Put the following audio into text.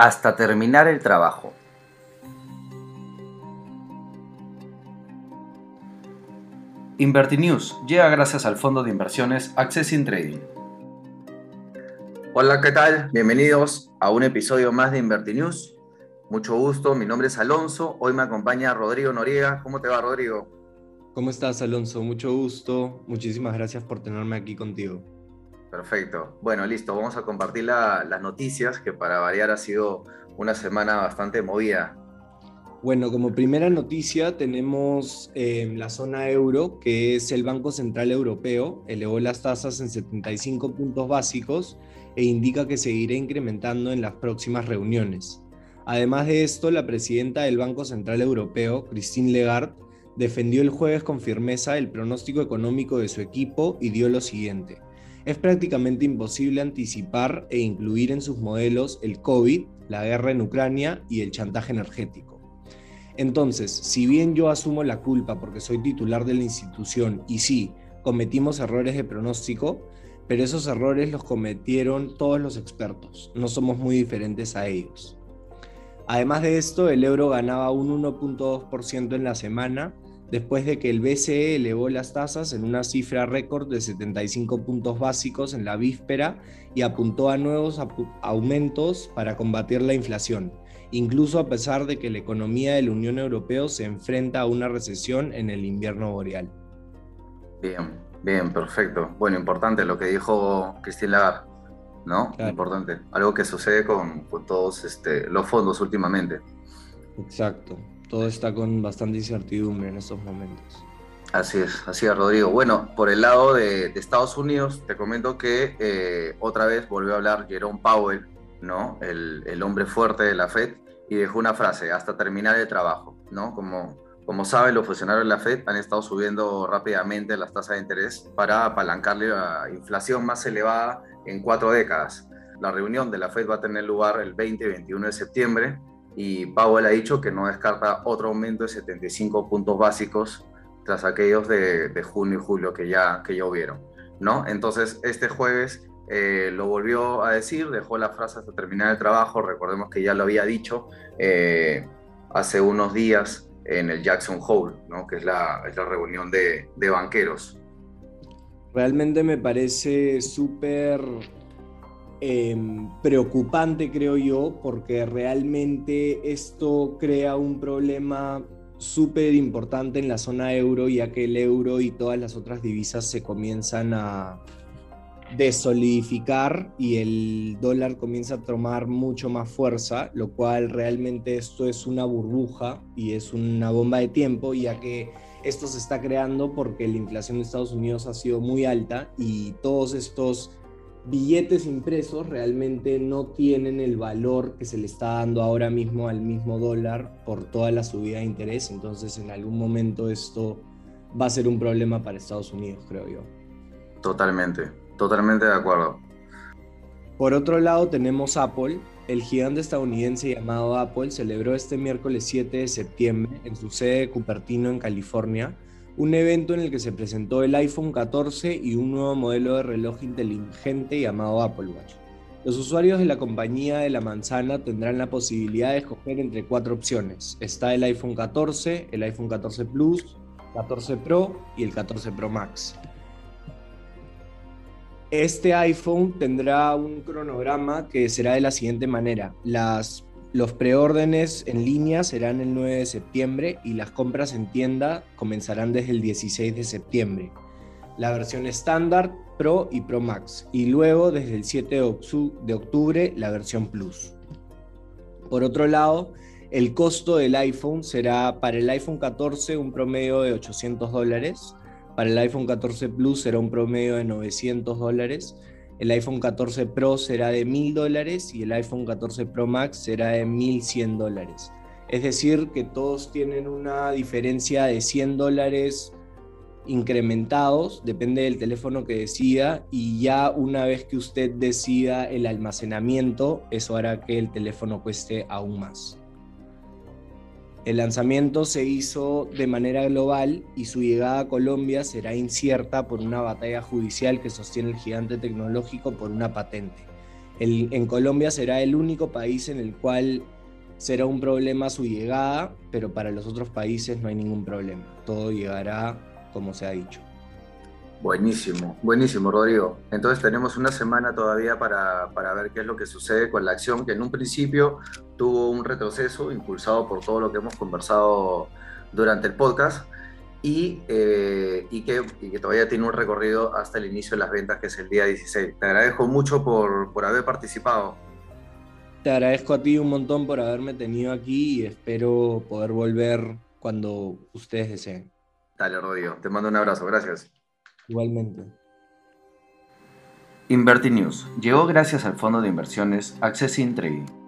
hasta terminar el trabajo. InvertiNews llega gracias al fondo de inversiones Accessing Trading. Hola, ¿qué tal? Bienvenidos a un episodio más de InvertiNews. Mucho gusto, mi nombre es Alonso. Hoy me acompaña Rodrigo Noriega. ¿Cómo te va, Rodrigo? ¿Cómo estás, Alonso? Mucho gusto. Muchísimas gracias por tenerme aquí contigo. Perfecto. Bueno, listo. Vamos a compartir las noticias, que para variar ha sido una semana bastante movida. Bueno, como primera noticia tenemos eh, la zona euro, que es el Banco Central Europeo, elevó las tasas en 75 puntos básicos e indica que seguirá incrementando en las próximas reuniones. Además de esto, la presidenta del Banco Central Europeo, Christine Lagarde, defendió el jueves con firmeza el pronóstico económico de su equipo y dio lo siguiente es prácticamente imposible anticipar e incluir en sus modelos el COVID, la guerra en Ucrania y el chantaje energético. Entonces, si bien yo asumo la culpa porque soy titular de la institución y sí, cometimos errores de pronóstico, pero esos errores los cometieron todos los expertos, no somos muy diferentes a ellos. Además de esto, el euro ganaba un 1.2% en la semana después de que el BCE elevó las tasas en una cifra récord de 75 puntos básicos en la víspera y apuntó a nuevos aumentos para combatir la inflación, incluso a pesar de que la economía de la Unión Europea se enfrenta a una recesión en el invierno boreal. Bien, bien, perfecto. Bueno, importante lo que dijo Christine Lagarde, ¿no? Importante. Algo que sucede con, todos este, los fondos últimamente. Exacto todo está con bastante incertidumbre en estos momentos. Así es, así es, Rodrigo. Bueno, por el lado de, Estados Unidos, te comento que eh, otra vez volvió a hablar Jerome Powell, ¿no? El, hombre fuerte de la Fed, y dejó una frase, hasta terminar el trabajo, ¿no? Como, como saben, los funcionarios de la Fed han estado subiendo rápidamente las tasas de interés para apalancarle la inflación más elevada en cuatro décadas. La reunión de la Fed va a tener lugar el 20 y 21 de septiembre y Powell ha dicho que no descarta otro aumento de 75 puntos básicos tras aquellos de, junio y julio que ya, que ya hubieron, ¿no? Entonces, este jueves eh, lo volvió a decir, dejó la frase hasta terminar el trabajo, recordemos que ya lo había dicho eh, hace unos días en el Jackson Hole, ¿no? que es la, la reunión de, de banqueros. Realmente me parece súper Em, preocupante, creo yo, porque realmente esto crea un problema súper importante en la zona euro, ya que el euro y todas las otras divisas se comienzan a desolidificar y el dólar comienza a tomar mucho más fuerza, lo cual realmente esto es una burbuja y es una bomba de tiempo, ya que esto se está creando porque la inflación de Estados Unidos ha sido muy alta y todos estos billetes impresos realmente no tienen el valor que se le está dando ahora mismo al mismo dólar por toda la subida de interés. Entonces en algún momento esto va a ser un problema para Estados Unidos, creo yo. Totalmente, totalmente de acuerdo. Por otro lado tenemos Apple. El gigante estadounidense llamado Apple celebró este miércoles 7 de septiembre en su sede de Cupertino en California un evento en el que se presentó el iPhone 14 y un nuevo modelo de reloj inteligente llamado Apple Watch. Los usuarios de la compañía de la manzana tendrán la posibilidad de escoger entre cuatro opciones. Está el iPhone 14, el iPhone 14 Plus, 14 Pro y el 14 Pro Max. Este iPhone tendrá un cronograma que será de la siguiente manera. Las los preórdenes en línea serán el 9 de septiembre y las compras en tienda comenzarán desde el 16 de septiembre. La versión estándar, Pro y Pro Max. Y luego desde el 7 de octubre la versión Plus. Por otro lado, el costo del iPhone será para el iPhone 14 un promedio de 800 dólares. Para el iPhone 14 Plus será un promedio de 900 dólares el iPhone 14 Pro será de 1000 dólares y el iPhone 14 Pro Max será de 1100 dólares. Es decir, que todos tienen una diferencia de 100 dólares incrementados, depende del teléfono que decida, y ya una vez que usted decida el almacenamiento, eso hará que el teléfono cueste aún más. El lanzamiento se hizo de manera global y su llegada a Colombia será incierta por una batalla judicial que sostiene el gigante tecnológico por una patente. en Colombia será el único país en el cual será un problema su llegada, pero para los otros países no hay ningún problema. Todo llegará como se ha dicho. Buenísimo, buenísimo, Rodrigo. Entonces tenemos una semana todavía para, para, ver qué es lo que sucede con la acción, que en un principio tuvo un retroceso impulsado por todo lo que hemos conversado durante el podcast y, eh, y, que, y que, todavía tiene un recorrido hasta el inicio de las ventas, que es el día 16. Te agradezco mucho por, por haber participado. Te agradezco a ti un montón por haberme tenido aquí y espero poder volver cuando ustedes deseen. Dale, Rodrigo. Te mando un abrazo. Gracias. Igualmente. Inverti News llegó gracias al fondo de inversiones Access in Trading